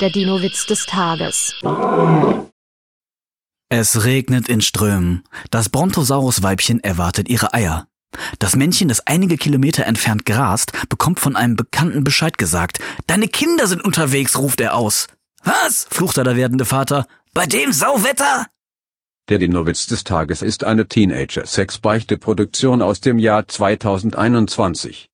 Der Dino-Witz des Tages. Es regnet in Strömen. Das Brontosaurus-Weibchen erwartet ihre Eier. Das Männchen, das einige Kilometer entfernt grast, bekommt von einem Bekannten Bescheid gesagt. Deine Kinder sind unterwegs, ruft er aus. Was? flucht der werdende Vater. Bei dem Sauwetter? Der Dinowitz des Tages ist eine Teenager-Sex-Beichte-Produktion aus dem Jahr 2021.